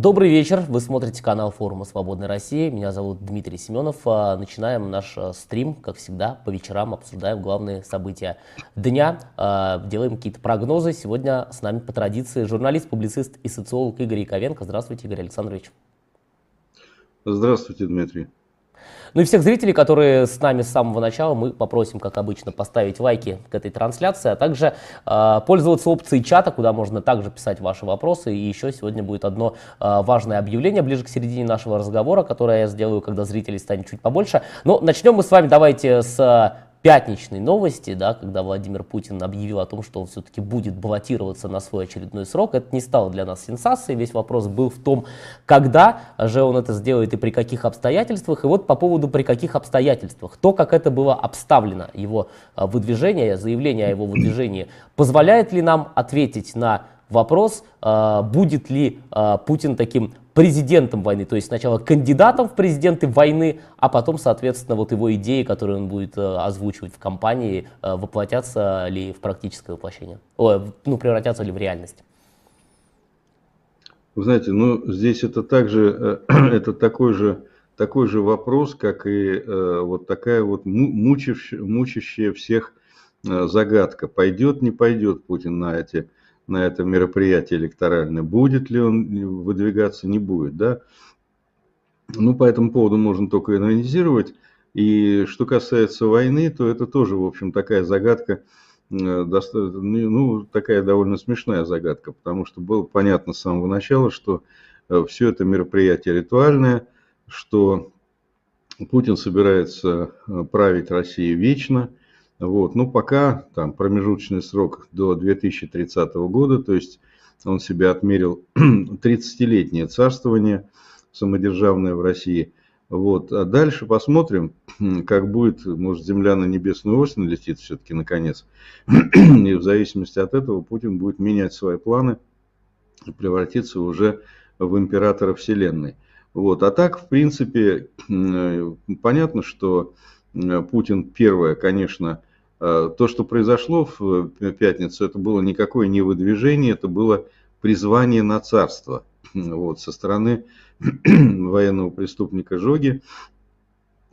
Добрый вечер, вы смотрите канал форума «Свободной России». Меня зовут Дмитрий Семенов. А, начинаем наш а, стрим, как всегда, по вечерам обсуждаем главные события дня, а, делаем какие-то прогнозы. Сегодня с нами по традиции журналист, публицист и социолог Игорь Яковенко. Здравствуйте, Игорь Александрович. Здравствуйте, Дмитрий. Ну и всех зрителей, которые с нами с самого начала, мы попросим, как обычно, поставить лайки к этой трансляции, а также э, пользоваться опцией чата, куда можно также писать ваши вопросы. И еще сегодня будет одно э, важное объявление ближе к середине нашего разговора, которое я сделаю, когда зрителей станет чуть побольше. Но начнем мы с вами давайте с пятничной новости, да, когда Владимир Путин объявил о том, что он все-таки будет баллотироваться на свой очередной срок, это не стало для нас сенсацией. Весь вопрос был в том, когда же он это сделает и при каких обстоятельствах. И вот по поводу при каких обстоятельствах, то, как это было обставлено, его а, выдвижение, заявление о его выдвижении, позволяет ли нам ответить на вопрос, а, будет ли а, Путин таким президентом войны, то есть сначала кандидатом в президенты войны, а потом, соответственно, вот его идеи, которые он будет э, озвучивать в кампании, э, воплотятся ли в практическое воплощение, О, ну, превратятся ли в реальность. Вы знаете, ну, здесь это также, э, это такой же, такой же вопрос, как и вот такая вот мучившая, мучащая всех загадка. Пойдет, не пойдет Путин на эти на это мероприятие электоральное. Будет ли он выдвигаться, не будет, да? Ну, по этому поводу можно только анализировать. И что касается войны, то это тоже, в общем, такая загадка, э, ну, такая довольно смешная загадка, потому что было понятно с самого начала, что э, все это мероприятие ритуальное, что Путин собирается э, править Россией вечно – вот. Ну, пока там промежуточный срок до 2030 года, то есть он себе отмерил 30-летнее царствование самодержавное в России. Вот. А дальше посмотрим, как будет, может, Земля на небесную ось налетит все-таки наконец. И в зависимости от этого Путин будет менять свои планы и превратиться уже в императора Вселенной. Вот. А так, в принципе, понятно, что Путин первое, конечно, Э, то, что произошло в э, пятницу, это было никакое не выдвижение, это было призвание на царство. Вот, со стороны военного преступника Жоги,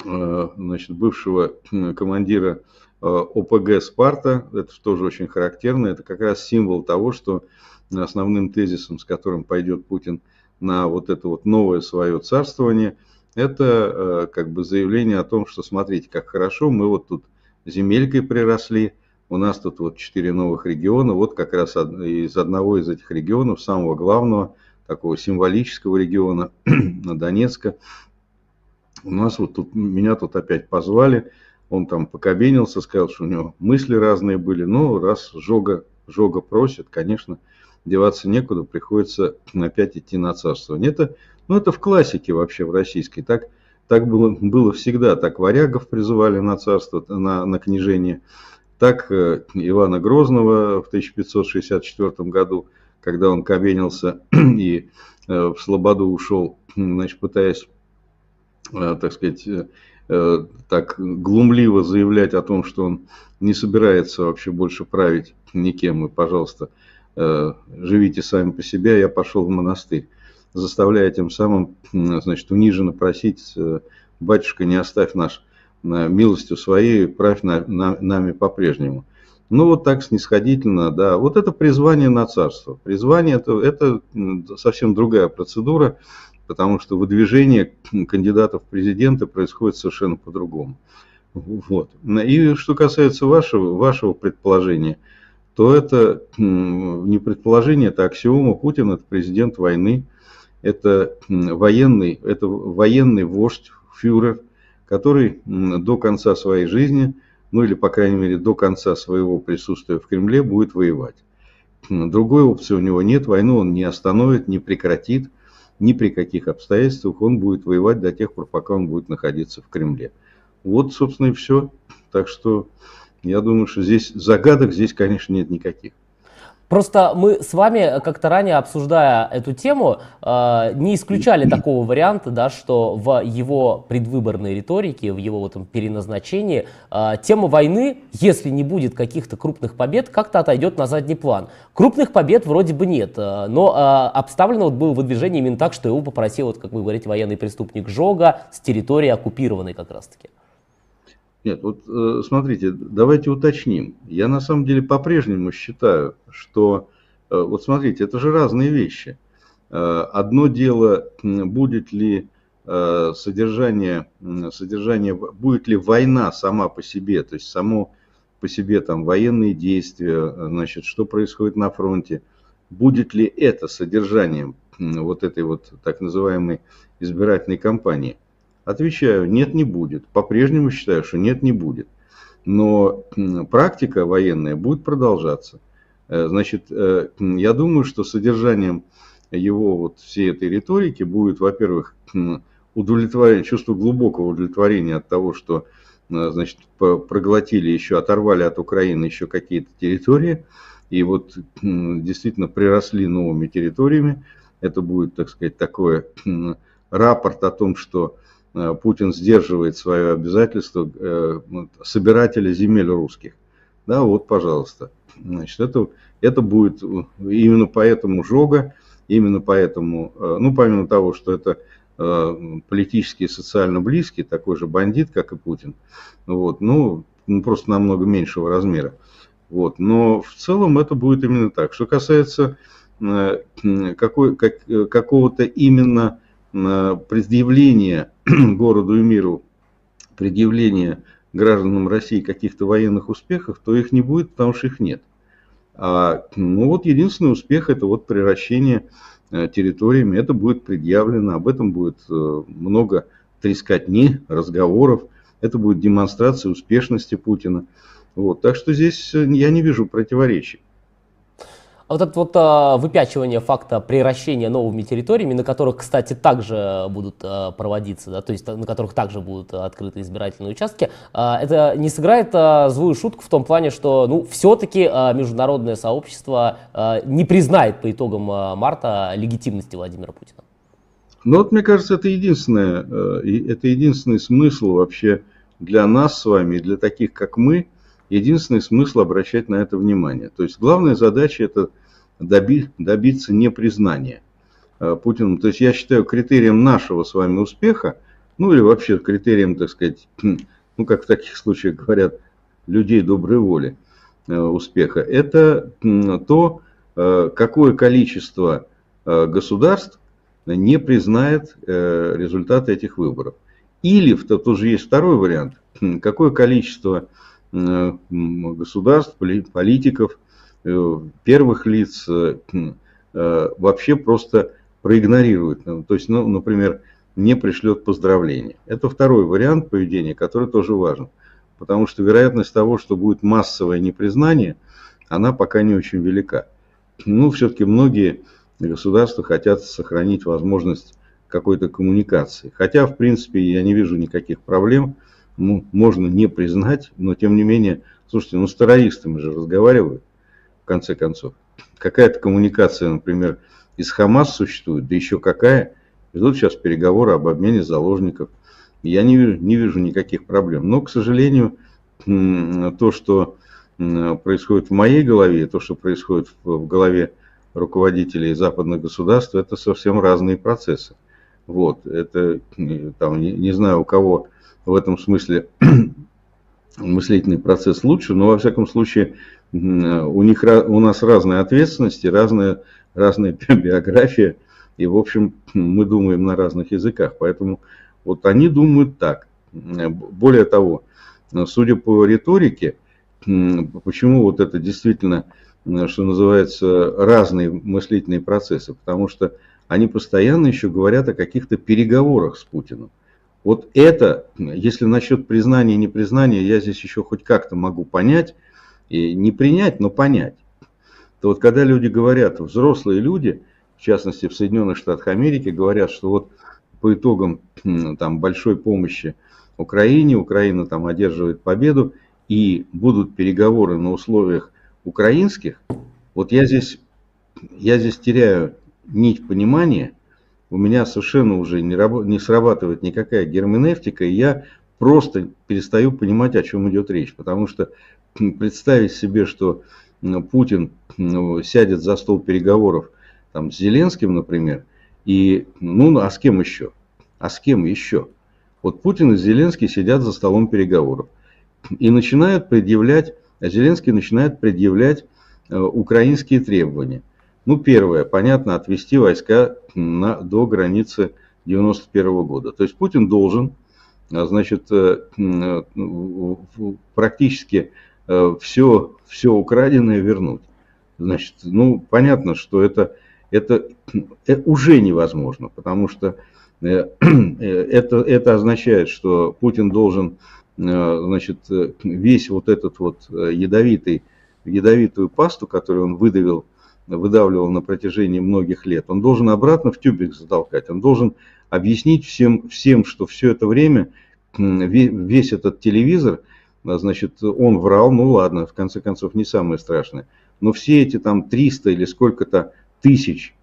э, значит, бывшего командира ОПГ «Спарта», это тоже очень характерно, это как раз символ того, что основным тезисом, с которым пойдет Путин на вот это вот новое свое царствование, это как бы заявление о том, что смотрите, как хорошо, мы вот тут земелькой приросли. У нас тут вот четыре новых региона. Вот как раз из одного из этих регионов, самого главного, такого символического региона, на Донецка. У нас вот тут, меня тут опять позвали. Он там покабенился, сказал, что у него мысли разные были. Но раз Жога, Жога просит, конечно, деваться некуда, приходится опять идти на царство. Это, ну, это в классике вообще, в российской. Так так было, было всегда. Так варягов призывали на царство, на, на княжение. Так э, Ивана Грозного в 1564 году, когда он кабенился и э, в Слободу ушел, значит, пытаясь, э, так сказать, так глумливо заявлять о том, что он не собирается вообще больше править никем, и, пожалуйста, живите сами по себе, я пошел в монастырь заставляя тем самым, значит, униженно просить, э, батюшка, не оставь наш милостью своей, правь на, на, нами по-прежнему. Ну, вот так снисходительно, да. Вот это призвание на царство. Призвание это, это совсем другая процедура, потому что выдвижение кандидатов в президенты происходит совершенно по-другому. Вот. И что касается вашего, вашего предположения, то это не предположение, это аксиома. Путин – это президент войны это военный, это военный вождь, фюрер, который до конца своей жизни, ну или, по крайней мере, до конца своего присутствия в Кремле будет воевать. Другой опции у него нет, войну он не остановит, не прекратит, ни при каких обстоятельствах он будет воевать до тех пор, пока он будет находиться в Кремле. Вот, собственно, и все. Так что я думаю, что здесь загадок здесь, конечно, нет никаких. Просто мы с вами как-то ранее, обсуждая эту тему, э, не исключали такого варианта, да, что в его предвыборной риторике, в его вот этом переназначении э, тема войны, если не будет каких-то крупных побед, как-то отойдет на задний план. Крупных побед вроде бы нет, э, но обставлено вот было выдвижение именно так, что его попросил, вот, как вы говорите, военный преступник Жога с территории оккупированной как раз-таки. Нет, вот э, смотрите, давайте уточним. Я на самом деле по-прежнему считаю, что, э, вот смотрите, это же разные вещи. Э, одно дело, будет ли содержание, содержание, будет ли война сама по себе, то есть само по себе там военные действия, значит, что происходит на фронте, будет ли это содержанием вот этой вот так называемой избирательной кампании. Отвечаю, нет, не будет. По-прежнему считаю, что нет, не будет. Но практика военная будет продолжаться. Э, значит, э, я думаю, что содержанием его вот всей этой риторики будет, во-первых, удовлетворение, чувство глубокого удовлетворения от того, что э, значит, проглотили еще, оторвали от Украины еще какие-то территории, и вот действительно приросли новыми территориями. Это будет, так сказать, такой рапорт о том, что Путин сдерживает свое обязательство э, собирателя земель русских. Да, вот, пожалуйста. Значит, это, это будет именно поэтому Жога, именно поэтому, э, ну, помимо того, что это политически и социально близкий, такой же бандит, как и Путин, вот, ну, ну, просто намного меньшего размера. Вот, но в целом это будет именно так. Что касается какой, как, какого-то именно предъявление городу и миру, предъявление гражданам России каких-то военных успехов, то их не будет, потому что их нет. А, ну вот единственный успех это вот превращение э, территориями, это будет предъявлено, об этом будет э, много трескотни, разговоров, это будет демонстрация успешности Путина. Вот, так что здесь э, я не вижу противоречий. А вот это вот а, выпячивание факта превращения новыми территориями, на которых, кстати, также будут а, проводиться, да, то есть на которых также будут открыты избирательные участки, а, это не сыграет а, злую шутку в том плане, что ну, все-таки а, международное сообщество а, не признает по итогам а, марта легитимности Владимира Путина. Ну вот мне кажется, это единственное, э, это единственный смысл вообще для нас с вами, для таких как мы, единственный смысл обращать на это внимание. То есть главная задача это доби, добиться непризнания э, Путиным. То есть я считаю критерием нашего с вами успеха, ну или вообще критерием, так сказать, ну как в таких случаях говорят, людей доброй воли э, успеха, это то, э, какое количество государств не признает результаты этих выборов. Или, тут уже есть второй вариант, какое количество государств, политиков, э, первых лиц э, вообще просто проигнорирует. То есть, ну, например, не пришлет поздравления. Это второй вариант поведения, который тоже важен. Потому что вероятность того, что будет массовое непризнание, она пока не очень велика. Ну, все-таки многие государства хотят сохранить возможность какой-то коммуникации. Хотя, в принципе, я не вижу никаких проблем ну, можно не признать, но тем не менее, слушайте, ну с террористами же разговаривают, в конце концов. Какая-то коммуникация, например, из Хамас существует, да еще какая. Идут сейчас переговоры об обмене заложников. Я не вижу, не вижу никаких проблем. Но, к сожалению, то, что происходит в моей голове, то, что происходит в голове руководителей западных государств, это совсем разные процессы. Вот, это, там, не, не знаю, у кого в этом смысле мыслительный процесс лучше, но во всяком случае у них у нас разные ответственности, разная, разная биография, и в общем мы думаем на разных языках, поэтому вот они думают так. Более того, судя по риторике, почему вот это действительно, что называется, разные мыслительные процессы, потому что они постоянно еще говорят о каких-то переговорах с Путиным. Вот это, если насчет признания и непризнания, я здесь еще хоть как-то могу понять, и не принять, но понять. То вот когда люди говорят, взрослые люди, в частности в Соединенных Штатах Америки, говорят, что вот по итогам там, большой помощи Украине, Украина там одерживает победу, и будут переговоры на условиях украинских, Вот я здесь, я здесь теряю нить понимания, у меня совершенно уже не, раб, не срабатывает никакая герменевтика, и я просто перестаю понимать, о чем идет речь. Потому что представить себе, что Путин сядет за стол переговоров там, с Зеленским, например, и, ну, а с кем еще? А с кем еще? Вот Путин и Зеленский сидят за столом переговоров и начинают предъявлять, а Зеленский начинает предъявлять э, украинские требования. Ну, первое, понятно, отвести войска на, до границы 91 года. То есть Путин должен, а, значит, э, э, практически все, все украденное вернуть. Значит, ну, понятно, что это, это, это уже невозможно, потому что это, это означает, что Путин должен Э, значит, э, весь вот этот вот э, ядовитый, ядовитую пасту, которую он выдавил, выдавливал на протяжении многих лет, он должен обратно в тюбик затолкать. Он должен объяснить всем, всем что все это время весь этот телевизор, значит, он врал, ну ладно, в конце концов, не самое страшное. Но все эти там 300 или сколько-то тысяч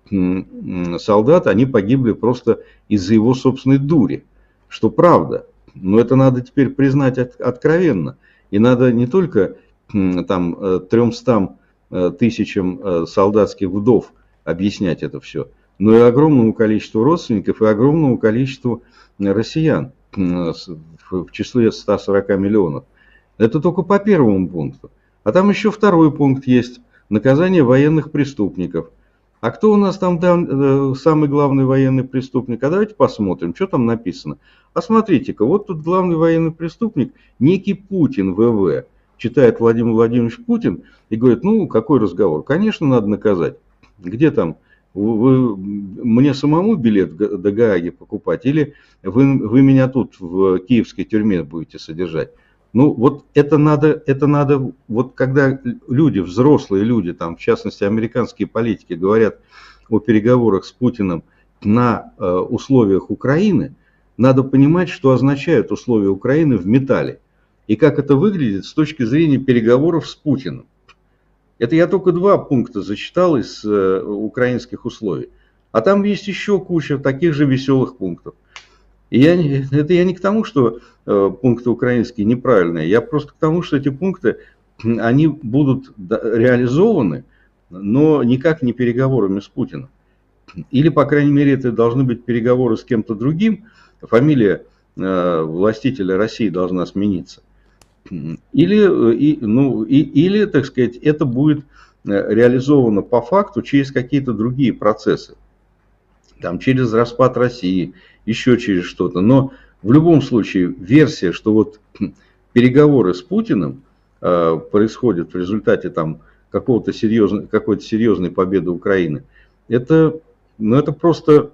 солдат, они погибли просто из-за его собственной дури, что правда – но это надо теперь признать откровенно. И надо не только там 300 э, э, тысячам э, солдатских вдов объяснять это все, но и огромному количеству родственников и огромному количеству россиян в числе 140 миллионов. Это только по первому пункту. А там еще второй пункт есть. Наказание военных преступников – а кто у нас там э, самый главный военный преступник? А давайте посмотрим, что там написано. А смотрите-ка, вот тут главный военный преступник, некий Путин ВВ. Читает Владимир Владимирович Путин и говорит, ну, какой разговор? Конечно, надо наказать. Где там? Вы, мне самому билет до Гааги покупать или вы, вы меня тут в киевской тюрьме будете содержать? Ну, вот это надо, это надо, вот когда люди, взрослые люди, там, в частности, американские политики говорят о переговорах с Путиным на э, условиях Украины, надо понимать, что означают условия Украины в металле и как это выглядит с точки зрения переговоров с Путиным. Это я только два пункта зачитал из э, украинских условий. А там есть еще куча таких же веселых пунктов. И я, это я не к тому, что э, пункты украинские неправильные, я просто к тому, что эти пункты, они будут реализованы, но никак не переговорами с Путиным. Или, по крайней мере, это должны быть переговоры с кем-то другим, фамилия э, властителя России должна смениться. Или, и, ну, и, или, так сказать, это будет э, реализовано по факту через какие-то другие процессы. Там, через распад России, еще через что-то. Но в любом случае версия, что вот переговоры с Путиным э, происходят в результате там какого-то серьезной, какой-то серьезной победы Украины, это, ну, это просто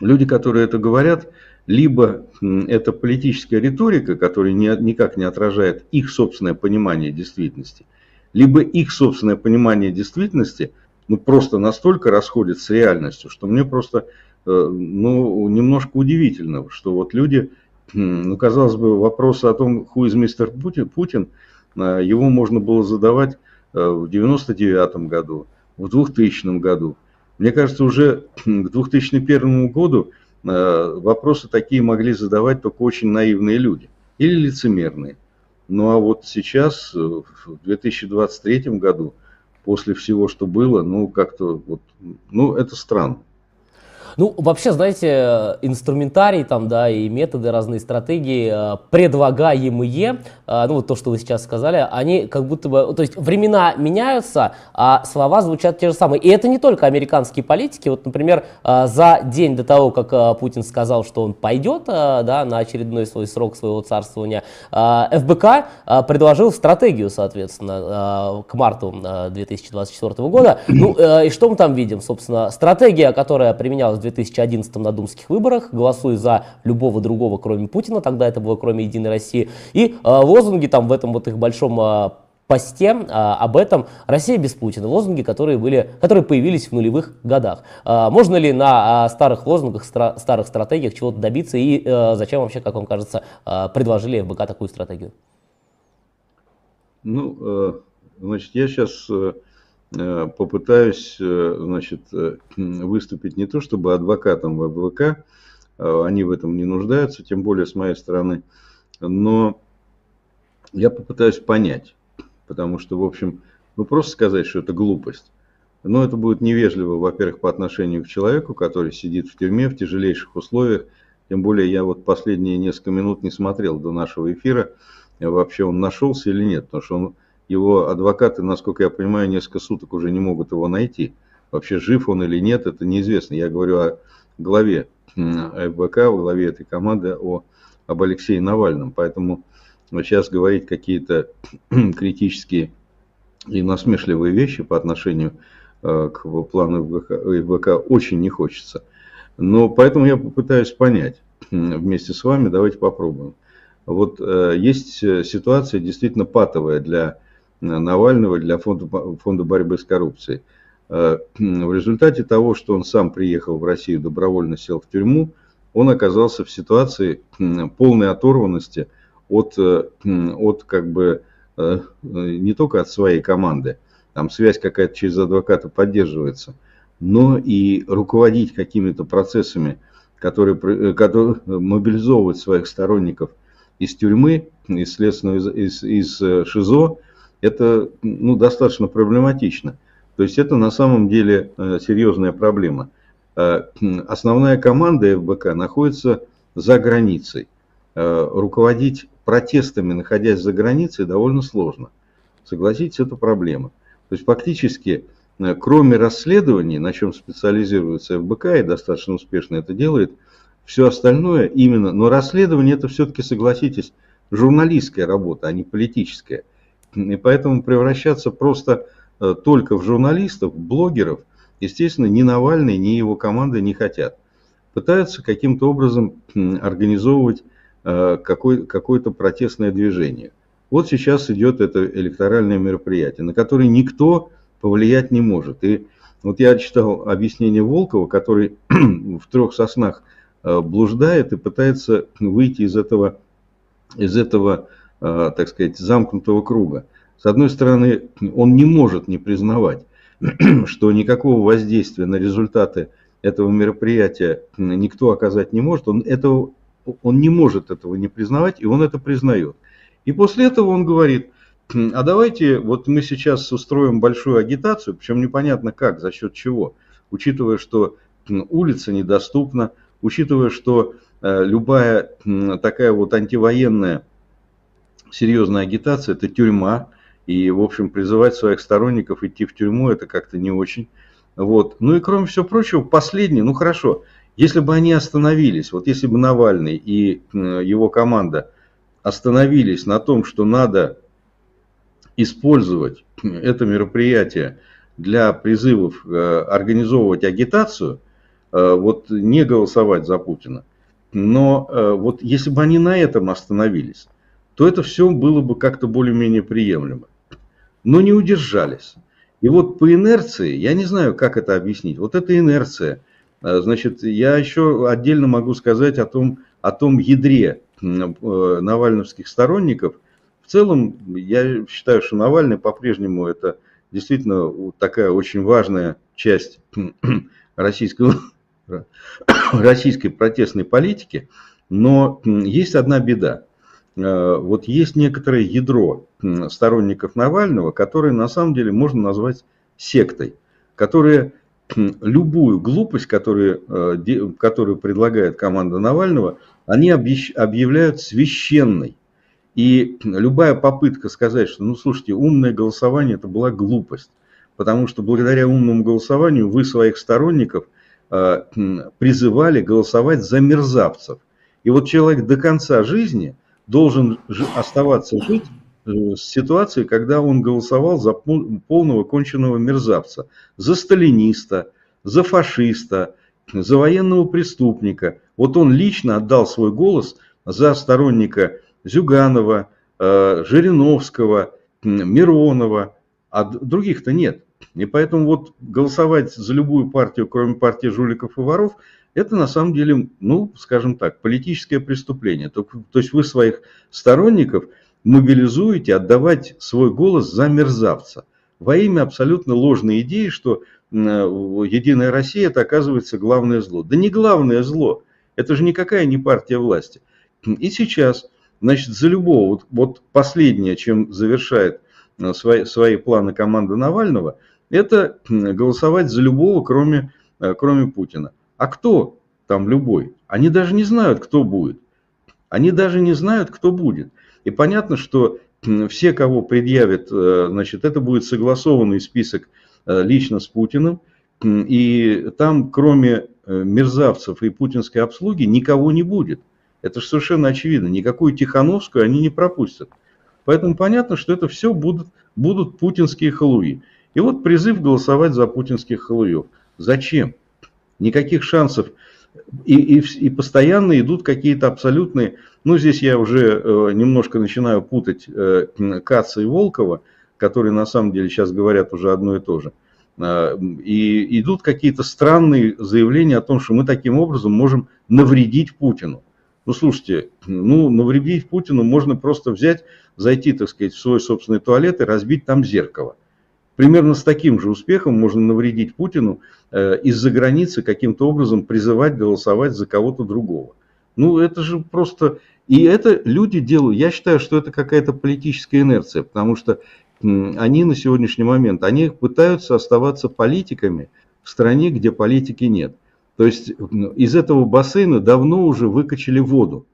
люди, которые это говорят, либо это политическая риторика, которая никак не отражает их собственное понимание действительности, либо их собственное понимание действительности ну, просто настолько расходится с реальностью, что мне просто Э, ну, немножко удивительно, что вот люди, ну, казалось бы, вопросы о том, who is Mr. Путин, Путин его можно было задавать э, в 99 году, в 2000 году. Мне кажется, уже к 2001 году э, вопросы такие могли задавать только очень наивные люди или лицемерные. Ну а вот сейчас, в 2023 году, после всего, что было, ну как-то вот, ну это странно. Ну, вообще, знаете, инструментарий там, да, и методы, разные стратегии, э, предлагаемые, э, ну, вот то, что вы сейчас сказали, они как будто бы, то есть времена меняются, а слова звучат те же самые. И это не только американские политики. Вот, например, э, за день до того, как Путин сказал, что он пойдет, да, на очередной свой срок своего царствования, ФБК предложил стратегию, соответственно, к марту 2024 года. Ну, и что мы там видим? Собственно, стратегия, которая применялась в 2011 на думских выборах, голосуй за любого другого, кроме Путина, тогда это было кроме Единой России, и э, лозунги там в этом вот их большом э, посте а, об этом «Россия без Путина», лозунги, которые, были, которые появились в нулевых годах. А, можно ли на а, старых лозунгах, стра, старых стратегиях чего-то добиться и а, зачем вообще, как вам кажется, а, предложили ФБК такую стратегию? Ну, э, значит, я сейчас э, попытаюсь значит, выступить не то чтобы адвокатом в ВВК, они в этом не нуждаются, тем более с моей стороны, но я попытаюсь понять, потому что, в общем, ну просто сказать, что это глупость. Но это будет невежливо, во-первых, по отношению к человеку, который сидит в тюрьме в тяжелейших условиях. Тем более я вот последние несколько минут не смотрел до нашего эфира, вообще он нашелся или нет, потому что он, его адвокаты, насколько я понимаю, несколько суток уже не могут его найти. Вообще жив он или нет, это неизвестно. Я говорю о главе ФБК, о главе этой команды, о, об Алексее Навальном. Поэтому сейчас говорить какие-то критические и насмешливые вещи по отношению Э, к плану ИВК очень не хочется. Но поэтому я попытаюсь понять вместе с вами, давайте попробуем. Вот э, есть э, ситуация действительно патовая для Навального, для фонда, фонда борьбы с коррупцией. В результате того, что он сам приехал в Россию, добровольно сел в тюрьму, он оказался в ситуации полной оторванности от, от как бы, не только от своей команды, там связь какая-то через адвоката поддерживается, но и руководить какими-то процессами, которые, э, которые мобилизовывают своих сторонников из тюрьмы, из следственного, из, из, из э, ШИЗО, это ну, достаточно проблематично. То есть это на самом деле э, серьезная проблема. Основная команда ФБК находится за границей. Руководить протестами, находясь за границей, довольно сложно. Согласитесь, это проблема. То есть фактически, э, кроме расследований, на чем специализируется ФБК и достаточно успешно это делает, все остальное именно, но расследование это все-таки, согласитесь, журналистская работа, а не политическая. И поэтому превращаться просто э, только в журналистов, блогеров, естественно, ни Навальный, ни его команда не хотят. Пытаются каким-то образом организовывать э, какое-то протестное движение. Вот сейчас идет это электоральное мероприятие, на которое никто повлиять не может. И вот я читал объяснение Волкова, который в трех соснах э, блуждает и пытается выйти из этого, из этого, так сказать, замкнутого круга. С одной стороны, он не может не признавать, что никакого воздействия на результаты этого мероприятия никто оказать не может. Он, этого, он не может этого не признавать, и он это признает. И после этого он говорит, а давайте вот мы сейчас устроим большую агитацию, причем непонятно как, за счет чего, учитывая, что улица недоступна, учитывая, что э, любая такая вот антивоенная серьезная агитация – это тюрьма, и, в общем, призывать своих сторонников идти в тюрьму – это как-то не очень. Вот. Ну и кроме всего прочего, последнее, ну хорошо, если бы они остановились, вот если бы Навальный и его команда – остановились на том, что надо использовать это мероприятие для призывов э, организовывать агитацию, э, вот не голосовать за Путина. Но э, вот если бы они на этом остановились, то это все было бы как-то более-менее приемлемо. Но не удержались. И вот по инерции, я не знаю, как это объяснить, вот эта инерция, значит, я еще отдельно могу сказать о том, о том ядре Э, навальновских сторонников. В целом, я считаю, что Навальный по-прежнему это действительно такая очень важная часть российского, российской протестной политики. Но есть одна беда. Э, вот есть некоторое ядро сторонников Навального, которое на самом деле можно назвать сектой, которая любую глупость, которую, э, которую предлагает команда Навального, они объявляют священной. И любая попытка сказать, что, ну, слушайте, умное голосование – это была глупость. Потому что благодаря умному голосованию вы своих сторонников э, призывали голосовать за мерзавцев. И вот человек до конца жизни должен оставаться жить э, с ситуацией, когда он голосовал за полного конченного мерзавца, за сталиниста, за фашиста, за военного преступника. Вот он лично отдал свой голос за сторонника Зюганова, э, Жириновского, Миронова, а других-то нет. И поэтому вот голосовать за любую партию, кроме партии жуликов и воров, это на самом деле, ну, скажем так, политическое преступление. То, то есть вы своих сторонников мобилизуете отдавать свой голос за мерзавца. во имя абсолютно ложной идеи, что Единая Россия это оказывается главное зло. Да не главное зло, это же никакая не партия власти. И сейчас, значит, за любого, вот, вот последнее, чем завершает свои, свои планы команда Навального, это голосовать за любого, кроме, кроме Путина. А кто там любой? Они даже не знают, кто будет. Они даже не знают, кто будет. И понятно, что все, кого предъявят, э, значит, это будет согласованный список э, лично с Путиным. И там, кроме э, мерзавцев и путинской обслуги, никого не будет. Это же совершенно очевидно. Никакую Тихановскую они не пропустят. Поэтому понятно, что это все будут, будут путинские халуи. И вот призыв голосовать за путинских халуев. Зачем? Никаких шансов и, и, и постоянно идут какие-то абсолютные, ну здесь я уже э, немножко начинаю путать э, Каца и Волкова, которые на самом деле сейчас говорят уже одно и то же. Э, и идут какие-то странные заявления о том, что мы таким образом можем навредить Путину. Ну слушайте, ну навредить Путину можно просто взять, зайти, так сказать, в свой собственный туалет и разбить там зеркало. Примерно с таким же успехом можно навредить Путину э, из-за границы каким-то образом призывать голосовать за кого-то другого. Ну, это же просто... И это люди делают... Я считаю, что это какая-то политическая инерция, потому что они на сегодняшний момент, они пытаются оставаться политиками в стране, где политики нет. То есть из этого бассейна давно уже выкачали воду.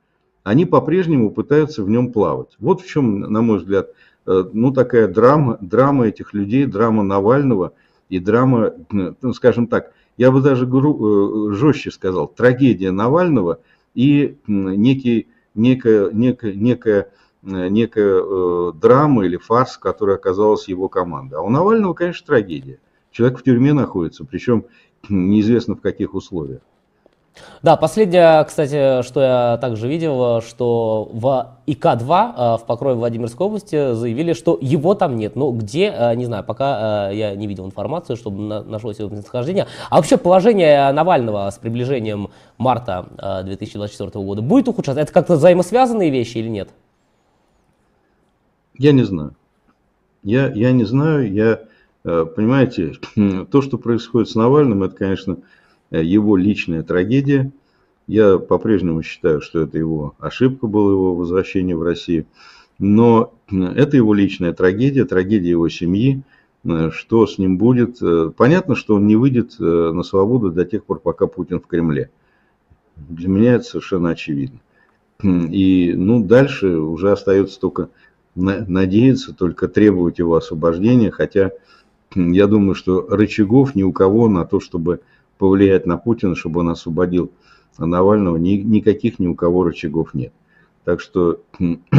Они по-прежнему пытаются в нем плавать. Вот в чем, на мой взгляд, ну, такая драма, драма этих людей, драма Навального и драма, ну, скажем так, я бы даже гру, э, жестче сказал, трагедия Навального и некий, некая, некая, некая, э, некая э, драма или фарс, которая оказалась его команда. А у Навального, конечно, трагедия. Человек в тюрьме находится, причем неизвестно в каких условиях. Да, последнее, кстати, что я также видел, что в ИК-2 э, в Покрове Владимирской области заявили, что его там нет. Но где, э, не знаю, пока э, я не видел информацию, чтобы нашлось его местонахождение. А вообще положение Навального с приближением марта 2024 года будет ухудшаться? Это как-то взаимосвязанные вещи или нет? Я не знаю. Я, я не знаю. Я, понимаете, то, что происходит с Навальным, это, конечно, его личная трагедия. Я по-прежнему считаю, что это его ошибка было его возвращение в Россию. Но э, это его личная трагедия, трагедия его семьи. Э, что с ним будет? Понятно, что он не выйдет на свободу до тех пор, пока Путин в Кремле. Для меня это совершенно очевидно. И ну, дальше уже остается только надеяться, только требовать его освобождения. Хотя я думаю, что рычагов ни у кого на то, чтобы повлиять на Путина, чтобы он освободил Навального, ни, никаких ни у кого рычагов нет. Так что,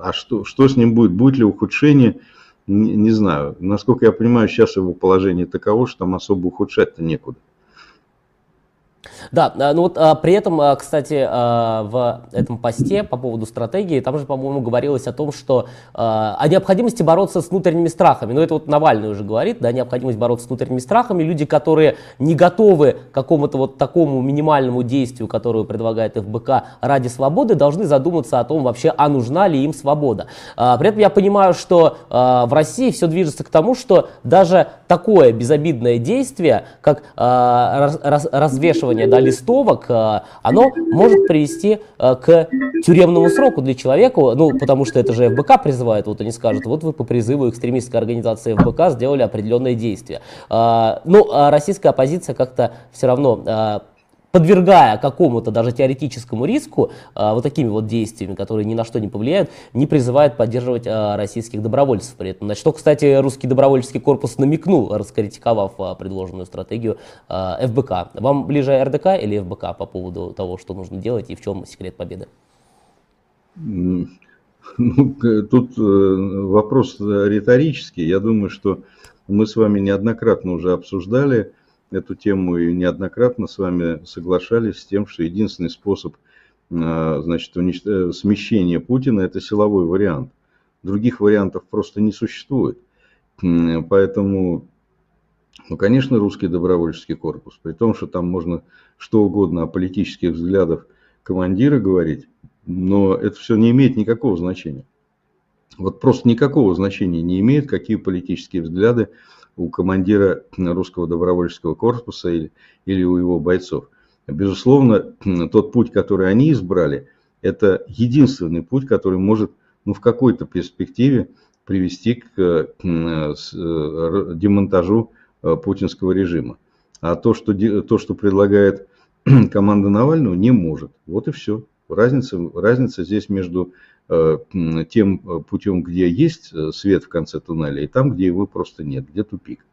а что, что с ним будет? Будет ли ухудшение? Не, не знаю. Насколько я понимаю, сейчас его положение таково, что там особо ухудшать-то некуда. Да, э, ну вот а, при этом, а, кстати, в этом посте по поводу стратегии, там же, по-моему, говорилось о том, что о необходимости бороться с внутренними страхами. Ну это вот Навальный уже говорит, да, необходимость бороться с внутренними страхами. Люди, которые не готовы к какому-то вот такому минимальному действию, которое предлагает ФБК ради свободы, должны задуматься о том вообще, а нужна ли им свобода. При этом я понимаю, что в России все движется к тому, что даже такое безобидное действие, как развешивание да, листовок, э, оно может привести э, к тюремному сроку для человека, ну, потому что это же ФБК призывает, вот они скажут, вот вы по призыву экстремистской организации ФБК сделали определенные действия. Э, ну, а российская оппозиция как-то все равно подвергая какому-то даже теоретическому риску, а, вот такими вот действиями, которые ни на что не повлияют, не призывает поддерживать а, российских добровольцев при этом. На что, кстати, русский добровольческий корпус намекнул, раскритиковав а, предложенную стратегию ФБК. Вам ближе РДК или ФБК по поводу того, что нужно делать и в чем секрет победы? Ну, тут э, вопрос риторический. Я думаю, что мы с вами неоднократно уже обсуждали эту тему и неоднократно с вами соглашались с тем, что единственный способ а, значит, э, смещения Путина – это силовой вариант. Других вариантов просто не существует. Поэтому, ну, конечно, русский добровольческий корпус, при том, что там можно что угодно о политических взглядах командира говорить, но это все не имеет никакого значения. Вот просто никакого значения не имеет, какие политические взгляды у командира русского добровольческого корпуса или, или у его бойцов. Безусловно, тот путь, который они избрали, это единственный путь, который может ну, в какой-то перспективе привести к э, демонтажу э, путинского режима. А то, что, то, что предлагает команда Навального, не может. Вот и все. Разница, разница здесь между э, тем путем, где есть свет в конце туннеля, и там, где его просто нет, где тупик.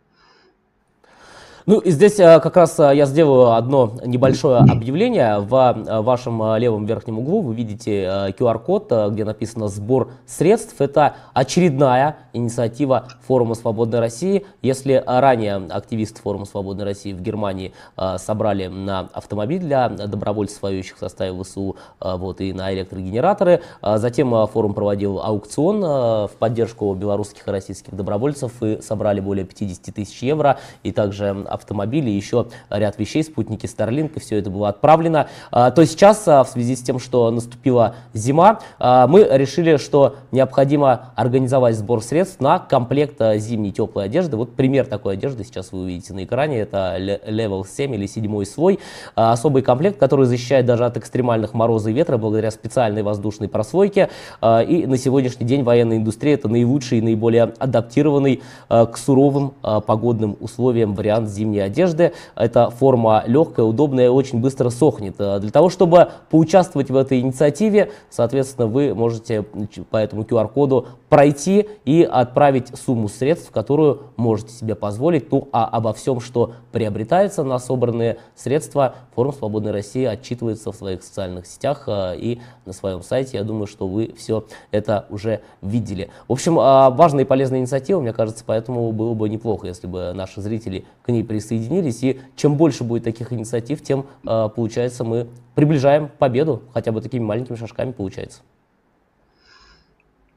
Ну, и здесь э, как раз э, я сделаю одно небольшое объявление. В э, вашем левом верхнем углу вы видите QR-код, где написано «Сбор средств». Это очередная инициатива Форума Свободной России. Если ранее активисты Форума Свободной России в Германии собрали на автомобиль для добровольцев, воюющих в составе ВСУ, вот, и на электрогенераторы, затем форум проводил аукцион в поддержку белорусских и российских добровольцев и собрали более 50 тысяч евро. И также автомобили, еще ряд вещей, спутники Starlink, и все это было отправлено. А, то сейчас, а, в связи с тем, что наступила зима, а, мы решили, что необходимо организовать сбор средств на комплект зимней теплой одежды. Вот пример такой одежды сейчас вы увидите на экране. Это Level 7 или 7 слой. Особый комплект, который защищает даже от экстремальных мороза и ветра благодаря специальной воздушной прослойке. И на сегодняшний день военная индустрия это наилучший и наиболее адаптированный к суровым погодным условиям вариант зимней зимней одежды. Эта форма легкая, удобная и очень быстро сохнет. Э, для того, чтобы поучаствовать в этой инициативе, соответственно, вы можете по этому QR-коду пройти и отправить сумму средств, которую можете себе позволить. Ну а обо всем, что приобретается на собранные средства, форум Свободной России отчитывается в своих социальных сетях э, и на своем сайте. Я думаю, что вы все это уже видели. В общем, э, важная и полезная инициатива, мне кажется, поэтому было бы неплохо, если бы наши зрители к ней присоединились. И чем больше будет таких инициатив, тем, э, получается, мы приближаем победу, хотя бы такими маленькими шажками получается.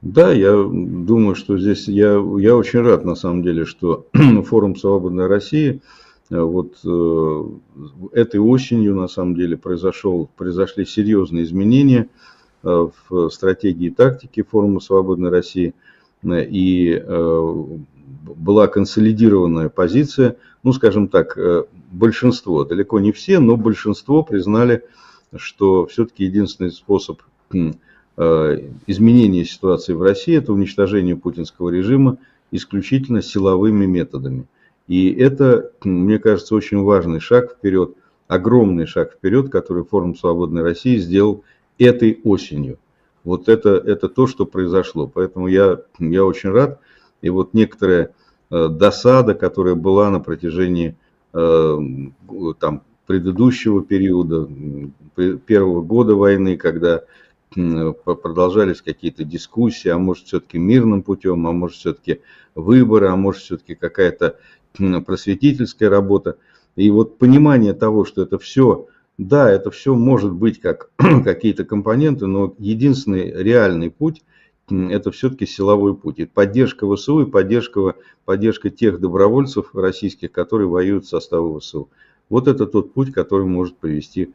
Да, я думаю, что здесь я, я очень рад на самом деле, что форум Свободной России э, вот э, этой осенью на самом деле произошел, произошли серьезные изменения э, в стратегии и тактике форума Свободной России и э, была консолидированная позиция, ну скажем так, э, большинство, далеко не все, но большинство признали, что все-таки единственный способ Э, изменение ситуации в России – это уничтожение путинского режима исключительно силовыми методами. И это, мне кажется, очень важный шаг вперед, огромный шаг вперед, который форум Свободной России сделал этой осенью. Вот это, это то, что произошло. Поэтому я, я очень рад. И вот некоторая э, досада, которая была на протяжении э, там, предыдущего периода, первого года войны, когда продолжались какие-то дискуссии, а может все-таки мирным путем, а может все-таки выборы, а может все-таки какая-то просветительская работа. И вот понимание того, что это все, да, это все может быть как какие-то компоненты, но единственный реальный путь – это все-таки силовой путь. И поддержка ВСУ и поддержка, поддержка тех добровольцев российских, которые воюют в составе ВСУ. Вот это тот путь, который может привести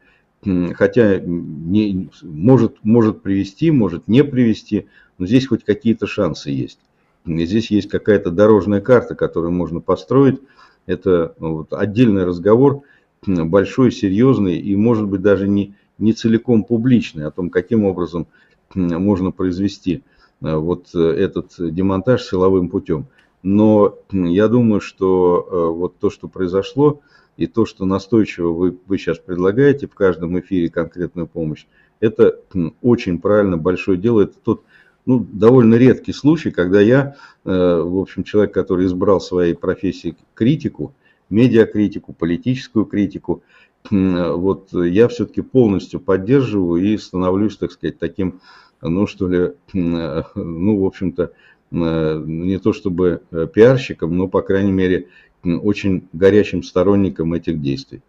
хотя не, может, может привести, может не привести, но здесь хоть какие-то шансы есть. И здесь есть какая-то дорожная карта, которую можно построить. Это ну, вот, отдельный разговор, большой, серьезный и, может быть, даже не, не целиком публичный, о том, каким образом можно произвести вот э, этот демонтаж силовым путем. Но я думаю, что э, вот то, что произошло, и то, что настойчиво вы, вы сейчас предлагаете в каждом эфире конкретную помощь, это очень правильно, большое дело. Это тот ну, довольно редкий случай, когда я, э, в общем, человек, который избрал своей профессии критику, медиакритику, политическую критику, вот я все-таки полностью поддерживаю и становлюсь, так сказать, таким, ну, что ли, ну, в общем-то, э, не то чтобы э, пиарщиком, но, по крайней мере, очень горячим сторонником этих действий.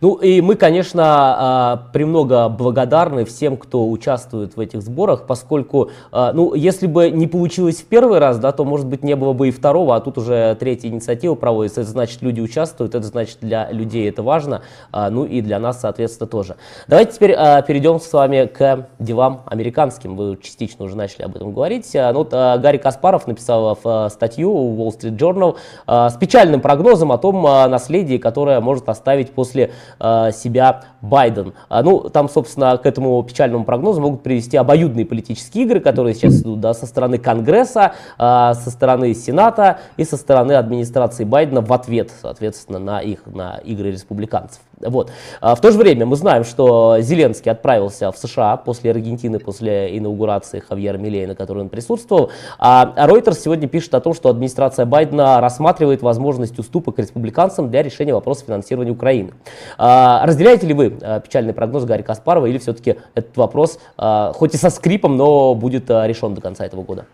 Ну и мы, конечно, а, премного благодарны всем, кто участвует в этих сборах, поскольку, а, ну, если бы не получилось в первый раз, да, то, может быть, не было бы и второго, а тут уже третья инициатива проводится. Это значит, люди участвуют, это значит, для людей это важно, а, ну и для нас, соответственно, тоже. Давайте теперь перейдем с вами к делам американским. Вы частично уже начали об этом говорить. Ну, вот Гарри Каспаров написал в статью в Wall Street Journal с печальным прогнозом о том наследии, которое может оставить после себя Байден. А, ну, там, собственно, к этому печальному прогнозу могут привести обоюдные политические игры, которые сейчас идут да, со стороны Конгресса, э, со стороны Сената и со стороны администрации Байдена в ответ, соответственно, на их на игры республиканцев. Вот. А в то же время мы знаем, что Зеленский отправился в США после Аргентины, после инаугурации Хавьера Милея, на которой он присутствовал. А Reuters сегодня пишет о том, что администрация Байдена рассматривает возможность уступок республиканцам для решения вопроса финансирования Украины. А разделяете ли вы печальный прогноз Гарри Каспарова или все-таки этот вопрос, хоть и со скрипом, но будет решен до конца этого года?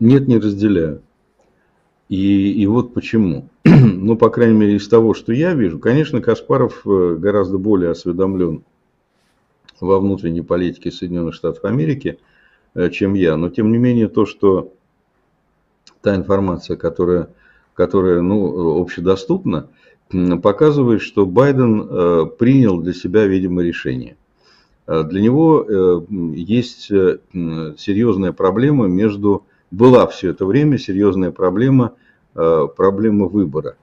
Нет, не разделяю. И, и вот почему. ну, по крайней мере, из того, что я вижу, конечно, Каспаров э, гораздо более осведомлен во внутренней политике Соединенных Штатов Америки, э, чем я. Но, тем не менее, то, что та информация, которая, которая ну, общедоступна, показывает, что Байден э, принял для себя, видимо, решение. Для него есть серьезная проблема между была все это время серьезная проблема, проблема выбора.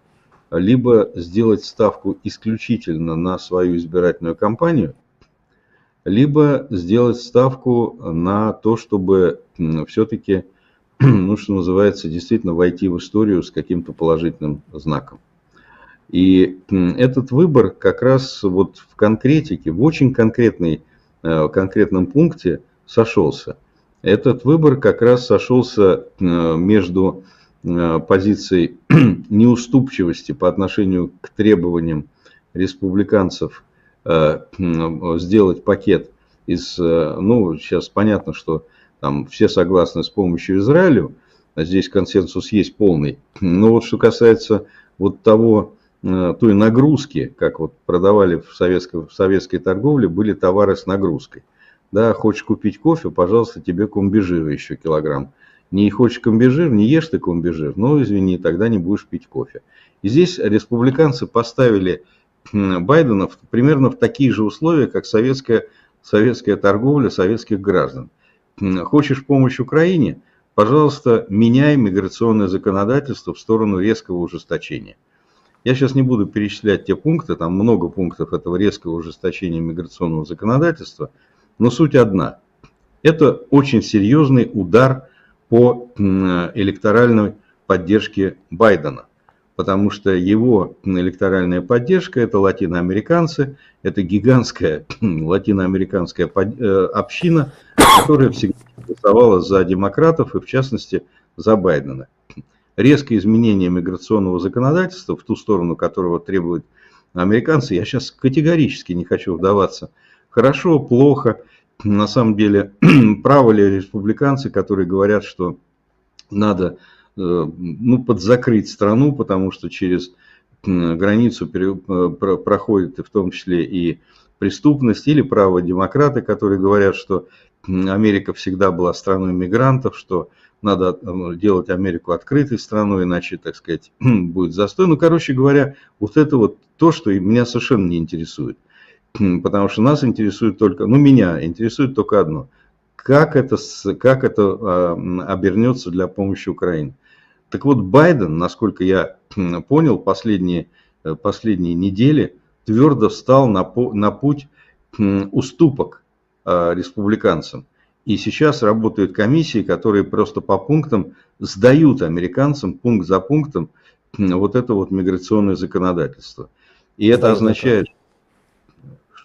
Либо сделать ставку исключительно на свою избирательную кампанию, либо сделать ставку на то, чтобы все-таки, ну, что называется, действительно войти в историю с каким-то положительным знаком. И этот выбор как раз вот в конкретике, в очень конкретной, э, конкретном пункте сошелся – этот выбор как раз сошелся э, между э, позицией неуступчивости по отношению к требованиям республиканцев э, сделать пакет из, ну, сейчас понятно, что там все согласны с помощью Израилю, а здесь консенсус есть полный. Но вот что касается вот того, той нагрузки, как вот продавали в советской, в советской торговле, были товары с нагрузкой – да, хочешь купить кофе, пожалуйста, тебе комбижира еще килограмм. Не хочешь комбижир, не ешь ты комбижир, ну извини, тогда не будешь пить кофе. И здесь республиканцы поставили Байдена в, примерно в такие же условия, как советская, советская торговля советских граждан. Хочешь помощь Украине? Пожалуйста, меняй миграционное законодательство в сторону резкого ужесточения. Я сейчас не буду перечислять те пункты, там много пунктов этого резкого ужесточения миграционного законодательства – но суть одна. Это очень серьезный удар по электоральной поддержке Байдена. Потому что его электоральная поддержка – это латиноамериканцы, это гигантская латиноамериканская э, община, которая всегда голосовала за демократов и, в частности, за Байдена. Резкое изменение миграционного законодательства в ту сторону, которого требуют американцы, я сейчас категорически не хочу вдаваться – Хорошо, плохо. На самом деле, правы ли республиканцы, которые говорят, что надо э, ну, подзакрыть страну, потому что через границу э, проходит в том числе и преступность, или право демократы, которые говорят, что Америка всегда была страной мигрантов, что надо делать Америку открытой страной, иначе, так сказать, будет застой. Ну, короче говоря, вот это вот то, что меня совершенно не интересует. Потому что нас интересует только, ну меня интересует только одно, как это, как это а, обернется для помощи Украине. Так вот, Байден, насколько я понял, последние, э, последние недели твердо встал на, на путь уступок а, республиканцам. И сейчас работают комиссии, которые просто по пунктам сдают американцам пункт за пунктом вот это вот миграционное законодательство. И это означает,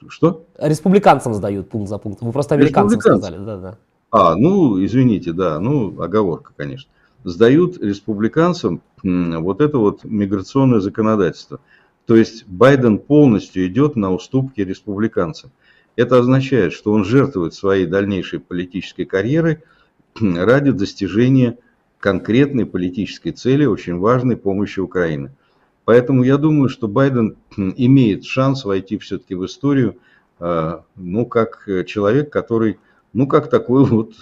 что? Республиканцам сдают пункт за пунктом. Вы просто американцам сказали. Да, да. А, ну, извините, да, ну, оговорка, конечно. Сдают республиканцам вот это вот миграционное законодательство. То есть Байден полностью идет на уступки республиканцам. Это означает, что он жертвует своей дальнейшей политической карьерой ради достижения конкретной политической цели, очень важной помощи Украины. Поэтому я думаю, что Байден имеет шанс войти все-таки в историю, ну, как человек, который, ну, как такой вот,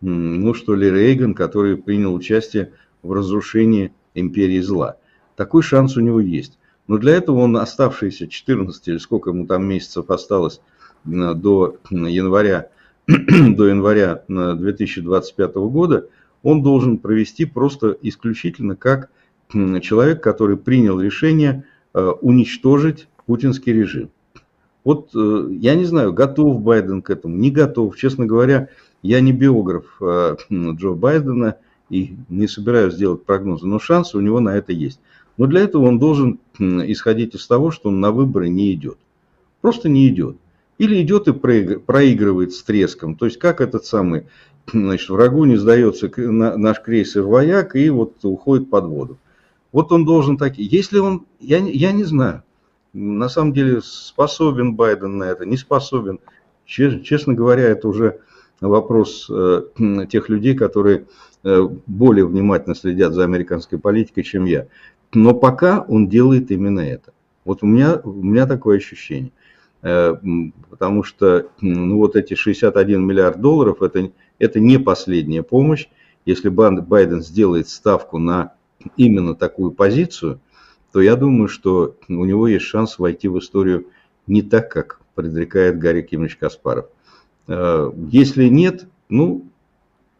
ну, что ли, Рейган, который принял участие в разрушении империи зла. Такой шанс у него есть. Но для этого он оставшиеся 14 или сколько ему там месяцев осталось до января, до января 2025 года, он должен провести просто исключительно как человек, который принял решение э, уничтожить путинский режим. Вот э, я не знаю, готов Байден к этому, не готов. Честно говоря, я не биограф э, Джо Байдена и не собираюсь делать прогнозы, но шансы у него на это есть. Но для этого он должен исходить из того, что он на выборы не идет. Просто не идет. Или идет и проигрывает с треском. То есть как этот самый, значит, врагу не сдается наш крейсер вояк и вот уходит под воду. Вот он должен так. Если он, я, я не знаю, на самом деле способен Байден на это, не способен. Честно говоря, это уже вопрос э, тех людей, которые э, более внимательно следят за американской политикой, чем я. Но пока он делает именно это. Вот у меня, у меня такое ощущение. Э, потому что ну, вот эти 61 миллиард долларов это, это не последняя помощь. Если Байден сделает ставку на именно такую позицию, то я думаю, что у него есть шанс войти в историю не так, как предрекает Гарри Кимович Каспаров. Э, если нет, ну,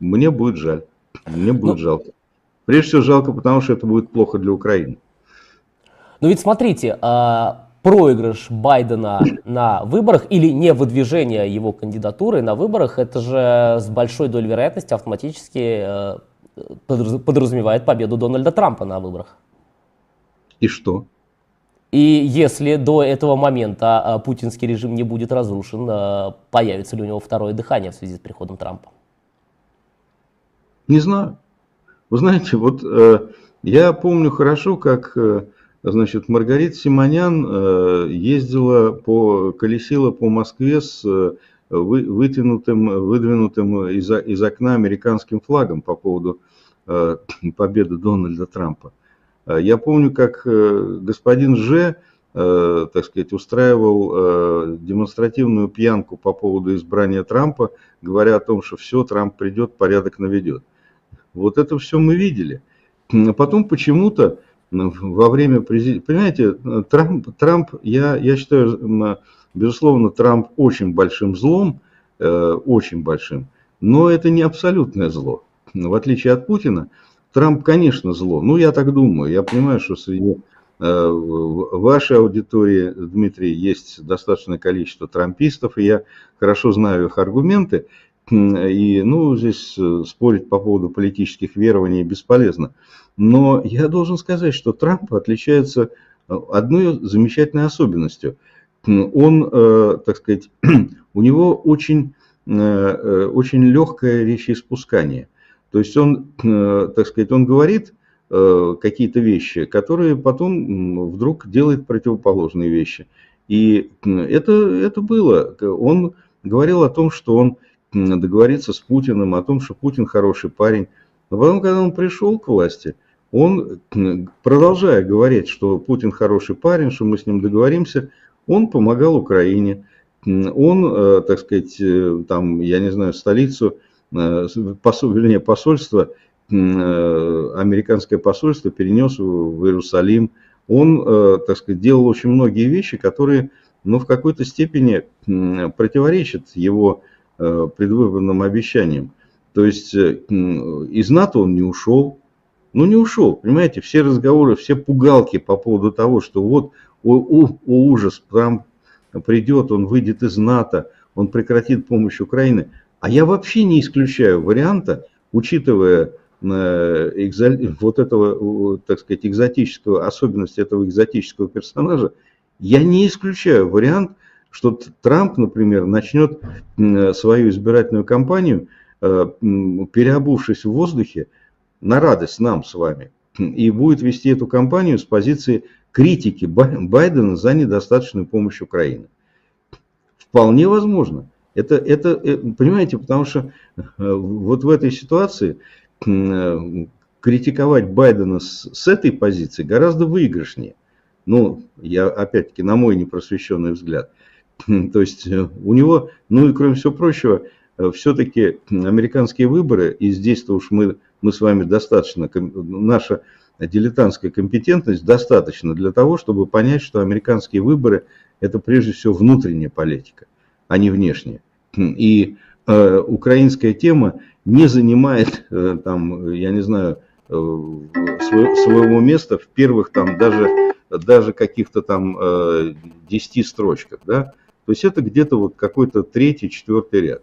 мне будет жаль. Мне будет ну, жалко. Прежде всего жалко, потому что это будет плохо для Украины. Но ведь смотрите, а, проигрыш Байдена на выборах или не выдвижение его кандидатуры на выборах, это же с большой долей вероятности автоматически э, подразумевает победу Дональда Трампа на выборах. И что? И если до этого момента а, путинский режим не будет разрушен, а, появится ли у него второе дыхание в связи с приходом Трампа? Не знаю. Вы знаете, вот э, я помню хорошо, как э, значит, Маргарита Симонян э, ездила по, колесила по Москве с э, вы, вытянутым, выдвинутым из, из окна американским флагом по поводу э, победы Дональда Трампа. Э, я помню, как э, господин Ж, э, так сказать, устраивал демонстративную пьянку по поводу избрания Трампа, говоря о том, что все, Трамп придет, порядок наведет. Вот это все мы видели. А потом почему-то во время президента... Понимаете, Трамп, Трамп я, я считаю, безусловно, Трамп очень большим злом, очень большим, но это не абсолютное зло. В отличие от Путина, Трамп, конечно, зло. Ну, я так думаю. Я понимаю, что среди э, вашей аудитории, Дмитрий, есть достаточное количество трампистов, и я хорошо знаю их аргументы. И, ну, здесь э, спорить по поводу политических верований бесполезно. Но я должен сказать, что Трамп отличается э, одной замечательной особенностью. Он, так сказать, у него очень, очень легкое речеиспускание. То есть он, э, так сказать, он говорит э, какие-то вещи, которые потом вдруг делает противоположные вещи. И это, это было. Он говорил о том, что он договорится с Путиным, о том, что Путин хороший парень. Но потом, когда он пришел к власти, он, продолжая говорить, что Путин хороший парень, что мы с ним договоримся, он помогал Украине. Он, э, так сказать, там, я не знаю, столицу посол, вернее, посольство, э, американское посольство перенес в Иерусалим. Он, э, так сказать, делал очень многие вещи, которые, ну, в какой-то степени противоречат его предвыборным обещаниям. То есть из НАТО он не ушел, ну не ушел, понимаете, все разговоры, все пугалки по поводу того, что вот, о, о, о ужас, Трамп придет, он выйдет из НАТО, он прекратит помощь Украине. А я вообще не исключаю варианта, учитывая э, вот этого, так сказать, экзотического, особенность этого экзотического персонажа, я не исключаю вариант, что Трамп, например, начнет свою избирательную кампанию, э, переобувшись в воздухе, на радость нам с вами, и будет вести эту кампанию с позиции критики Байдена за недостаточную помощь Украине. Вполне возможно. Это, это, э, понимаете, потому что э, вот в этой ситуации, критиковать Байдена с, с этой позиции гораздо выигрышнее. Ну, я опять-таки на мой непросвещенный взгляд. То есть э, у него, ну и кроме всего прочего, все-таки американские выборы, и здесь-то уж мы, мы с вами достаточно, наша дилетантская компетентность достаточно для того, чтобы понять, что американские выборы – это прежде всего внутренняя политика, а не внешняя. И э, украинская тема не занимает, э, там, я не знаю, э, своего места в первых там даже, даже каких-то там э, 10 строчках. Да? То есть это где-то вот какой-то третий, четвертый ряд.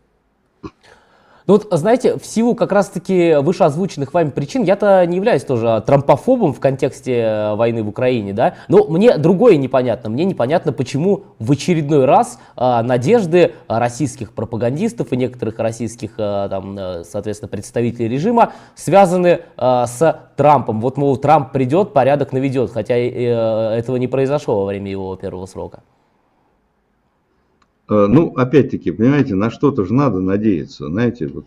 Ну вот, знаете, в силу как раз-таки вышеозвученных вами причин, я-то не являюсь тоже трампофобом в контексте э, войны в Украине, да, но мне другое непонятно. Мне непонятно, почему в очередной раз а, надежды российских пропагандистов и некоторых российских, а, там, соответственно, представителей режима связаны а, с Трампом. Вот, мол, Трамп придет, порядок наведет, хотя а, этого не произошло во время его первого срока. Э, ну, опять-таки, понимаете, на что-то же надо надеяться, знаете, вот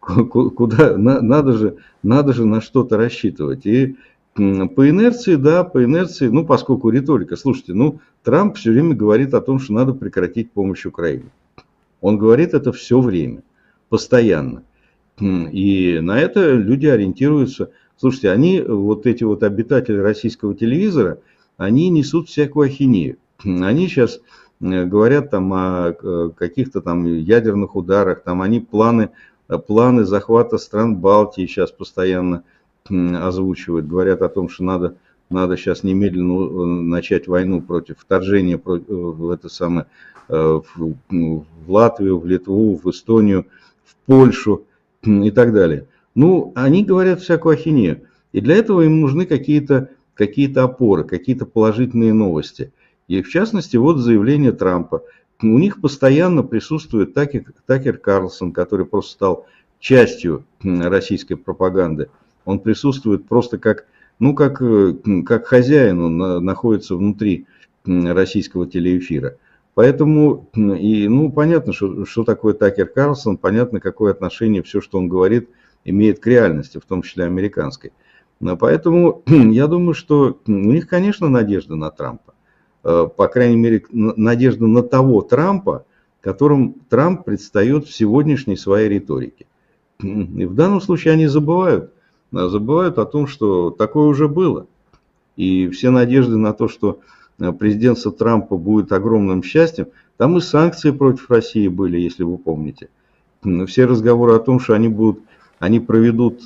куда надо же, надо же на что-то рассчитывать. И по инерции, да, по инерции, ну, поскольку риторика, слушайте, ну, Трамп все время говорит о том, что надо прекратить помощь Украине. Он говорит это все время, постоянно. И на это люди ориентируются. Слушайте, они, вот эти вот обитатели российского телевизора, они несут всякую ахинею. Они сейчас говорят там о э, каких-то там ядерных ударах, там они планы, э, планы захвата стран Балтии сейчас постоянно озвучивают, говорят о том, что надо, надо сейчас немедленно начать войну против вторжения в это самое, в, в Латвию, в Литву, в Эстонию, в Польшу и так далее. Ну, они говорят всякую ахинею. И для этого им нужны какие-то какие опоры, какие-то положительные новости – и в частности, вот заявление Трампа. У них постоянно присутствует Такер, Такер Карлсон, который просто стал частью российской пропаганды. Он присутствует просто как, ну, как, э, как хозяин, он находится внутри российского телеэфира. Поэтому, и, ну, понятно, что, что такое Такер Карлсон, понятно, какое отношение все, что он говорит, имеет к реальности, в том числе американской. Поэтому я думаю, что у них, конечно, надежда на Трампа. Э, по крайней мере, надежда на того Трампа, которым Трамп предстает в сегодняшней своей риторике. И в данном случае они забывают, э, забывают о том, что такое уже было. И все надежды на то, что э, президентство Трампа будет огромным счастьем, там и санкции против России были, если вы помните. Все разговоры о том, что они будут, они проведут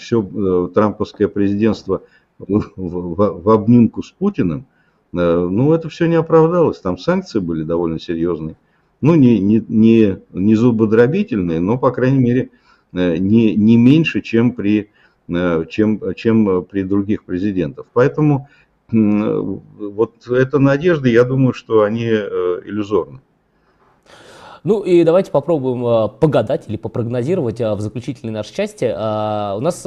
все трамповское президентство в, в, в обнимку с Путиным – ну, это все не оправдалось. Там санкции были довольно серьезные. Ну, не, не, не, не зубодробительные, но, по крайней мере, э, не, не меньше, чем при, э, чем, чем при других президентах. Поэтому вот эта надежда, я думаю, что они иллюзорны. Ну и давайте попробуем погадать или попрогнозировать в заключительной нашей части. У нас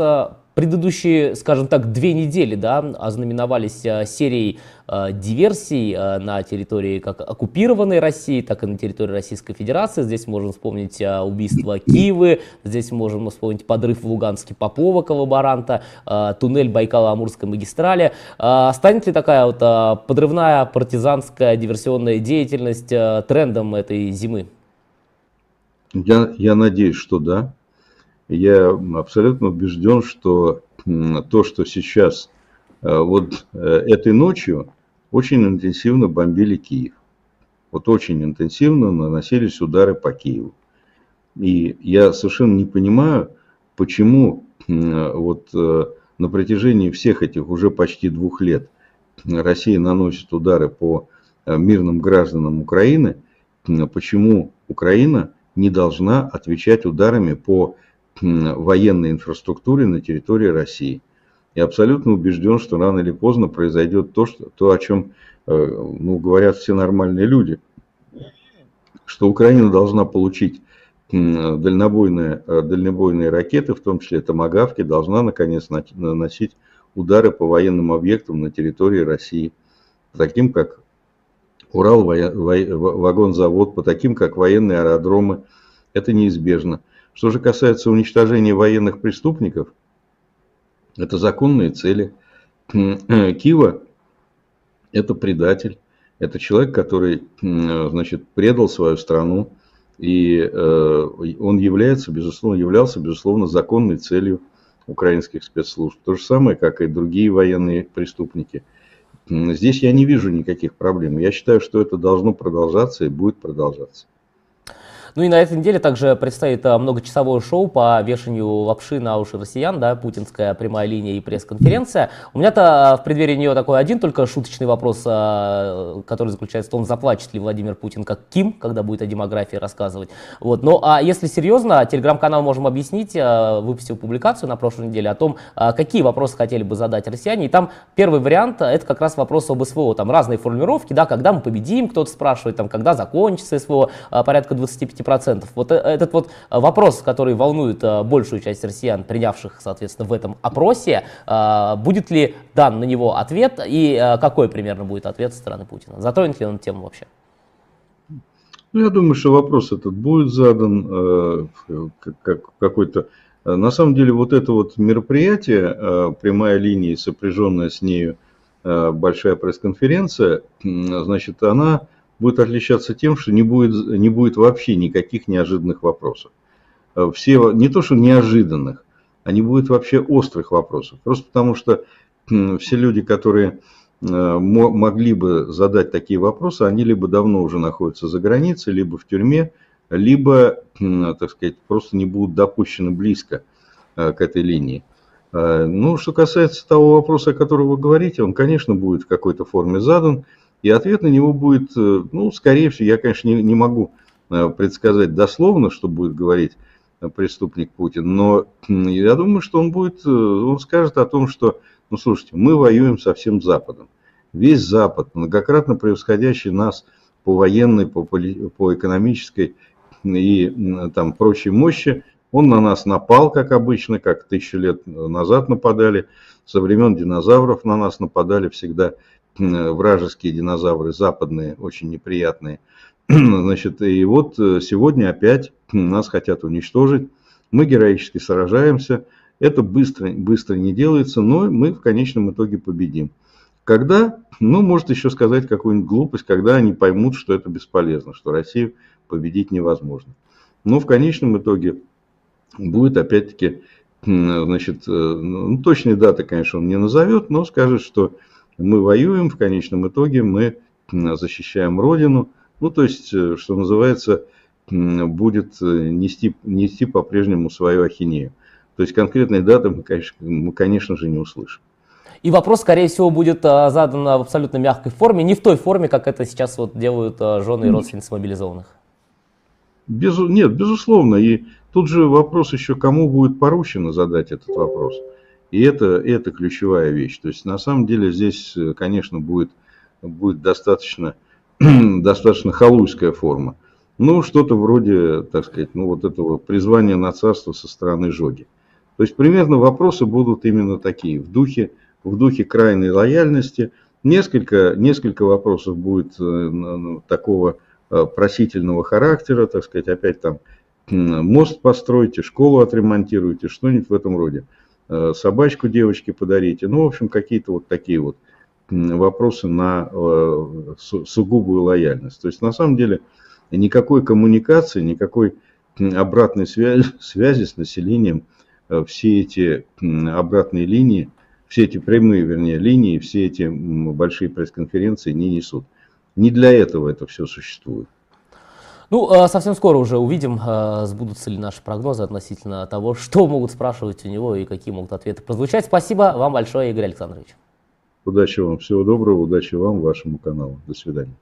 Предыдущие, скажем так, две недели да, ознаменовались а, серией а, диверсий а, на территории как оккупированной России, так и на территории Российской Федерации. Здесь можем вспомнить убийство Киевы, здесь можем вспомнить подрыв в Луганске Попова, коллаборанта, туннель Байкала-Амурской магистрали. Станет ли такая вот подрывная партизанская диверсионная деятельность трендом этой зимы? Я, я надеюсь, что да я абсолютно убежден, что то, что сейчас э, вот э, этой ночью очень интенсивно бомбили Киев. Вот очень интенсивно наносились удары по Киеву. И я совершенно не понимаю, почему вот э, на протяжении всех этих уже почти двух лет Россия наносит удары по мирным гражданам Украины, почему Украина не должна отвечать ударами по военной инфраструктуре на территории России. Я абсолютно убежден, что рано или поздно произойдет то, что, то о чем э, ну, говорят все нормальные люди, что Украина должна получить дальнобойные, э, дальнобойные ракеты, в том числе томагавки, должна наконец наносить удары по военным объектам на территории России, таким как Урал вагонзавод, по таким как военные аэродромы. Это неизбежно. Что же касается уничтожения военных преступников, Это законные цели. Кива – это предатель. Это человек, который значит, предал свою страну, и э, он является, безусловно, являлся, безусловно, законной целью украинских спецслужб. То же самое, как и другие военные преступники. Здесь я не вижу никаких проблем. Я считаю, что это должно продолжаться и будет продолжаться. Ну и на этой неделе также предстоит а, многочасовое шоу по вешанию лапши на уши россиян, да, путинская прямая линия и пресс-конференция. У меня-то а, в преддверии нее такой один только шуточный вопрос, а, который заключается в том, заплачет ли Владимир Путин как Ким, когда будет о демографии рассказывать. Вот. Ну а если серьезно, телеграм-канал «Можем объяснить» выпустил публикацию на прошлой неделе о том, какие вопросы хотели бы задать россияне. И там первый вариант – это как раз вопрос об СВО. Там разные формулировки, да, когда мы победим, кто-то спрашивает, там, когда закончится СВО, порядка 25 10%. Вот э, этот вот э, вопрос, который волнует э, большую часть россиян, принявших, соответственно, в этом опросе, будет ли дан на него ответ и какой примерно будет ответ со стороны Путина? Затронет ли он тему вообще? Ну, я думаю, что вопрос этот будет задан как какой-то... На самом деле, вот это вот мероприятие, прямая линия, сопряженная с нею большая пресс-конференция, значит, она будет отличаться тем, что не будет, не будет вообще никаких неожиданных вопросов. Э, все, не то что неожиданных, а не будет вообще острых вопросов. Просто потому что все люди, которые э, могли бы задать такие вопросы, они либо давно уже находятся за границей, либо в тюрьме, либо, так сказать, просто не будут допущены близко э, к этой линии. Ну, что касается того вопроса, о котором вы говорите, он, конечно, будет в какой-то форме задан. И ответ на него будет, э, ну, скорее всего, я, конечно, не, не могу э, предсказать дословно, что будет говорить э, преступник Путин, но я думаю, что он будет, он скажет о том, что, ну, слушайте, мы воюем со всем Западом. Весь Запад, многократно превосходящий нас по военной, по, по экономической и там прочей мощи, он на нас напал, как обычно, как тысячу лет назад нападали, со времен динозавров на нас нападали всегда вражеские динозавры, западные, очень неприятные. Значит, и вот э, сегодня опять нас хотят уничтожить. Мы героически сражаемся. Это быстро, быстро не делается, но мы в конечном итоге победим. Когда, ну, может еще сказать какую-нибудь глупость, когда они поймут, что это бесполезно, что Россию победить невозможно. Но в конечном итоге будет опять-таки, значит, э, ну, точные даты, конечно, он не назовет, но скажет, что мы воюем, в конечном итоге мы защищаем Родину. Ну, то есть, э, что называется, будет э, нести, нести по-прежнему свою ахинею. То есть, конкретные даты мы, конечно, мы, конечно же, не услышим. И вопрос, скорее всего, будет а, задан в абсолютно мягкой форме, не в той форме, как это сейчас вот делают а, жены и родственницы мобилизованных. Без, нет, безусловно. И тут же вопрос еще, кому будет поручено задать этот вопрос. И это, это ключевая вещь. То есть на самом деле здесь, э, конечно, будет, будет достаточно, достаточно халуйская форма. Ну, что-то вроде, так сказать, ну вот этого призвания на царство со стороны Жоги. То есть примерно вопросы будут именно такие, в духе, в духе крайней лояльности. Несколько, несколько вопросов будет э, такого э, просительного характера, так сказать, опять там мост постройте, школу отремонтируйте, что-нибудь в этом роде. Э, собачку девочке подарите. Ну, в общем, какие-то вот такие вот вопросы на э, сугубую лояльность. То есть, на самом деле, никакой коммуникации, никакой обратной связи, связи с населением э, все эти обратные линии, все эти прямые, вернее, линии, все эти большие пресс-конференции не несут. Не для этого это все существует. Ну, а, совсем скоро уже увидим, а, сбудутся ли наши прогнозы относительно того, что могут спрашивать у него и какие могут ответы прозвучать. Спасибо вам большое, Игорь Александрович. Удачи вам, всего доброго, удачи вам, вашему каналу. До свидания.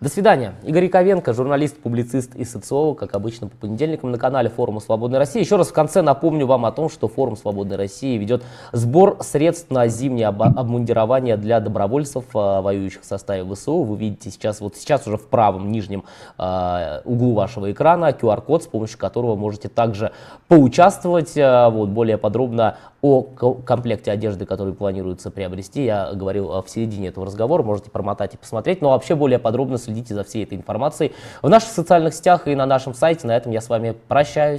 До свидания. Игорь Яковенко, журналист, публицист и социолог, как обычно, по понедельникам на канале Форума Свободной России. Еще раз в конце напомню вам о том, что Форум Свободной России ведет сбор средств на зимнее обмундирование для добровольцев, а, воюющих в составе ВСУ. Вы видите сейчас, вот сейчас уже в правом нижнем э, углу вашего экрана QR-код, с помощью которого можете также поучаствовать. А, вот, более подробно о комплекте одежды, который планируется приобрести, я говорил в середине этого разговора, можете промотать и посмотреть. Но вообще более подробно следите за всей этой информацией в наших социальных сетях и на нашем сайте. На этом я с вами прощаюсь.